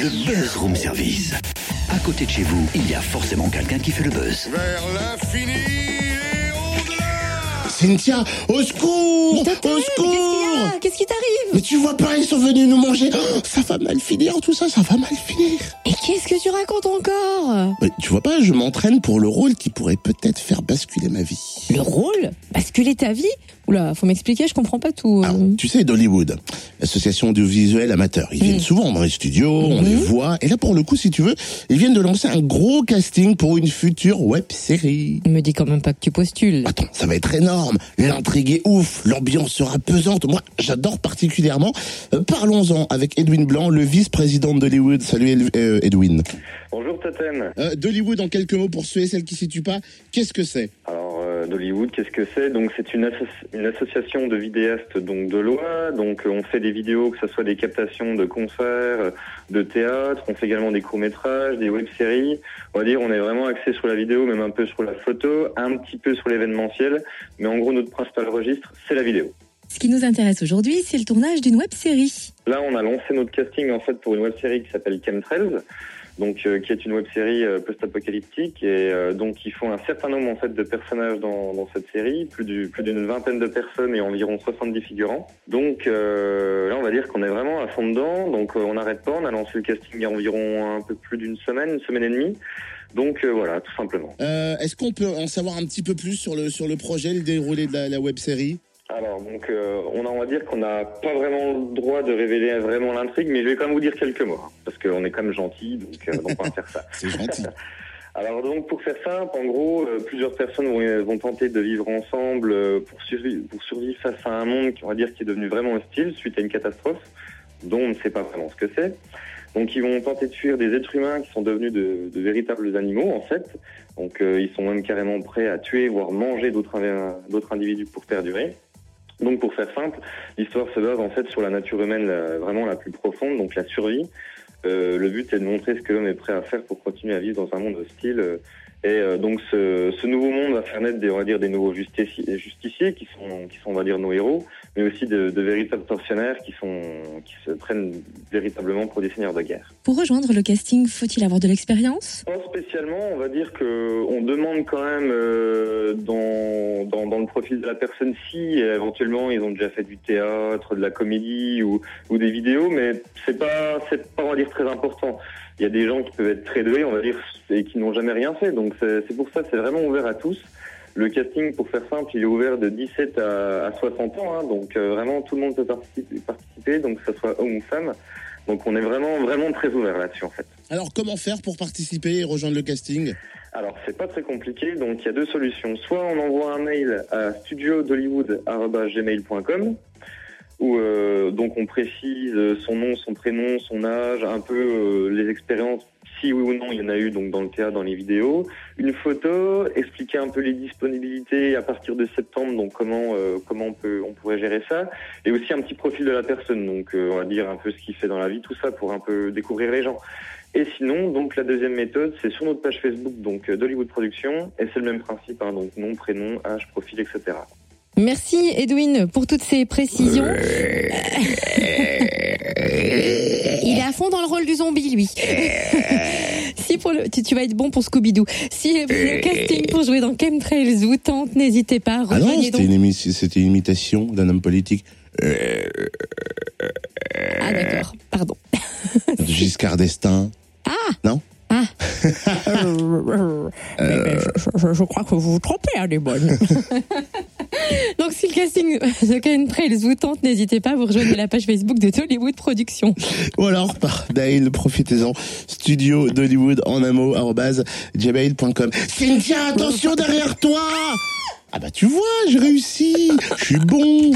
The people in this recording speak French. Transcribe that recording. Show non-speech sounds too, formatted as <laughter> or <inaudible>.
Le Buzz Room Service. À côté de chez vous, il y a forcément quelqu'un qui fait le buzz. Vers l'infini et au-delà Cynthia, au secours Au secours Qu'est-ce qui t'arrive Mais tu vois pas, ils sont venus nous manger. Oh, ça va mal finir, tout ça, ça va mal finir. Et qu'est-ce que tu racontes encore Mais tu vois pas, je m'entraîne pour le rôle qui pourrait peut-être faire basculer ma vie. Le rôle? Basculer ta vie? Oula, faut m'expliquer, je comprends pas tout. Alors, tu sais, d'Hollywood, l'association audiovisuelle amateur, ils viennent souvent dans les studios, on les voit, et là pour le coup, si tu veux, ils viennent de lancer un gros casting pour une future web série. Me dis quand même pas que tu postules. Attends, ça va être énorme, l'intrigue est ouf, l'ambiance sera pesante, moi j'adore particulièrement. Euh, Parlons-en avec Edwin Blanc, le vice-président d'Hollywood. Salut El- euh, Edwin. Bonjour Totem. Euh, D'Hollywood, en quelques mots pour ceux et celles qui ne situent pas, qu'est-ce que c'est? Euh, d'Hollywood, qu'est-ce que c'est? C'est une association de vidéastes donc de loi. Donc euh, on fait des vidéos, que ce soit des captations de concerts, euh, de théâtre. On fait également des courts métrages, des web-séries. On va dire on est vraiment axé sur la vidéo, même un peu sur la photo, un petit peu sur l'événementiel. Mais en gros notre principal registre, c'est la vidéo. Ce qui nous intéresse aujourd'hui, c'est le tournage d'une web série. Là, on a lancé notre casting en fait pour une web série qui s'appelle Chemtrails, donc euh, qui est une web série euh, post-apocalyptique et euh, donc ils font un certain nombre en fait de personnages dans, dans cette série, plus du plus d'une vingtaine de personnes et environ 70 figurants. Donc euh, là, on va dire qu'on est vraiment à fond dedans. Donc euh, on n'arrête pas. On a lancé le casting il y a environ un peu plus d'une semaine, une semaine et demie. Donc euh, voilà, tout simplement. euh, Est-ce qu'on peut en savoir un petit peu plus sur le, sur le projet, le déroulé de la, la web série Alors donc euh, on, a, on va dire qu'on n'a pas vraiment le droit de révéler vraiment l'intrigue, mais je vais quand même vous dire quelques mots hein, parce qu'on est quand même gentil, donc, euh, donc on va faire ça. <laughs> C'est gentil. <laughs> Alors donc pour faire simple, en gros, euh, plusieurs personnes vont, vont tenter de vivre ensemble pour, survivre, pour survivre face à un monde qui on va dire qui est devenu vraiment hostile suite à une catastrophe dont on ne sait pas vraiment ce que c'est. Donc ils vont tenter de fuir des êtres humains qui sont devenus de, de véritables animaux en fait. Donc ils sont même carrément prêts à tuer voire manger d'autres individus pour perdurer. Donc pour faire simple, l'histoire se base en fait sur la nature humaine vraiment la plus profonde, donc la survie. Euh, le but est de montrer ce que l'homme est prêt à faire pour continuer à vivre dans un monde hostile. euh, et euh, donc ce, ce nouveau monde va faire naître des, on va dire, des nouveaux justiciers, justiciers qui sont, qui sont, on va dire, nos héros, mais aussi de, de véritables tortionnaires qui sont, qui se prennent véritablement pour des seigneurs de guerre. Pour rejoindre le casting, faut-il avoir de l'expérience? Pas spécialement, on va dire que on demande quand même euh, dans, dans, dans le profil de la personne si éventuellement ils ont déjà fait du théâtre, de la comédie ou, ou des vidéos, mais c'est pas c'est pas on va dire très important. Il y a des gens qui peuvent être très doués, on va dire, et qui n'ont jamais rien fait. Donc c'est pour ça c'est vraiment ouvert à tous. Le casting, pour faire simple, il est ouvert de 17 à, à 60 ans, hein, donc euh, vraiment tout le monde peut participer, participer, donc que ce soit homme ou femme. Donc on est vraiment vraiment très ouvert là-dessus en fait. Alors, comment faire pour participer et rejoindre le casting? Alors, c'est pas très compliqué, donc il y a deux solutions. Soit on envoie un mail à studiodollywood.gmail.com où euh, donc on précise son nom, son prénom, son âge, un peu euh, les expériences, si oui ou non il y en a eu donc dans le théâtre, dans les vidéos, une photo, expliquer un peu les disponibilités à partir de septembre, donc comment euh, comment on peut on pourrait gérer ça, et aussi un petit profil de la personne, donc euh, on va dire un peu ce qu'il fait dans la vie, tout ça pour un peu découvrir les gens. Et sinon, donc la deuxième méthode, c'est sur notre page Facebook, donc euh, d'Hollywood Productions, et c'est le même principe, hein, donc nom, prénom, âge, profil, etc. Merci Edwin pour toutes ces précisions. <laughs> Il est à fond dans le rôle du zombie, lui. <laughs> si pour le, tu, tu vas être bon pour Scooby-Doo. Si le casting pour jouer dans Chemtrails vous tente, n'hésitez pas. Ah non, c'était donc. une, émi- c'était une imitation d'un homme politique. Ah d'accord, pardon. <laughs> Giscard d'Estaing. Ah Non? Ah. Euh. je, crois que vous vous trompez, hein, les bonnes. Donc si le casting de Chemtrails vous tente, n'hésitez pas, vous rejoignez la page Facebook de Hollywood Productions. Ou alors par mail, profitez-en. Studio d'Hollywood en un mot, gmail.com. Cynthia, attention derrière toi! Ah bah tu vois, j'ai réussi! Je suis bon!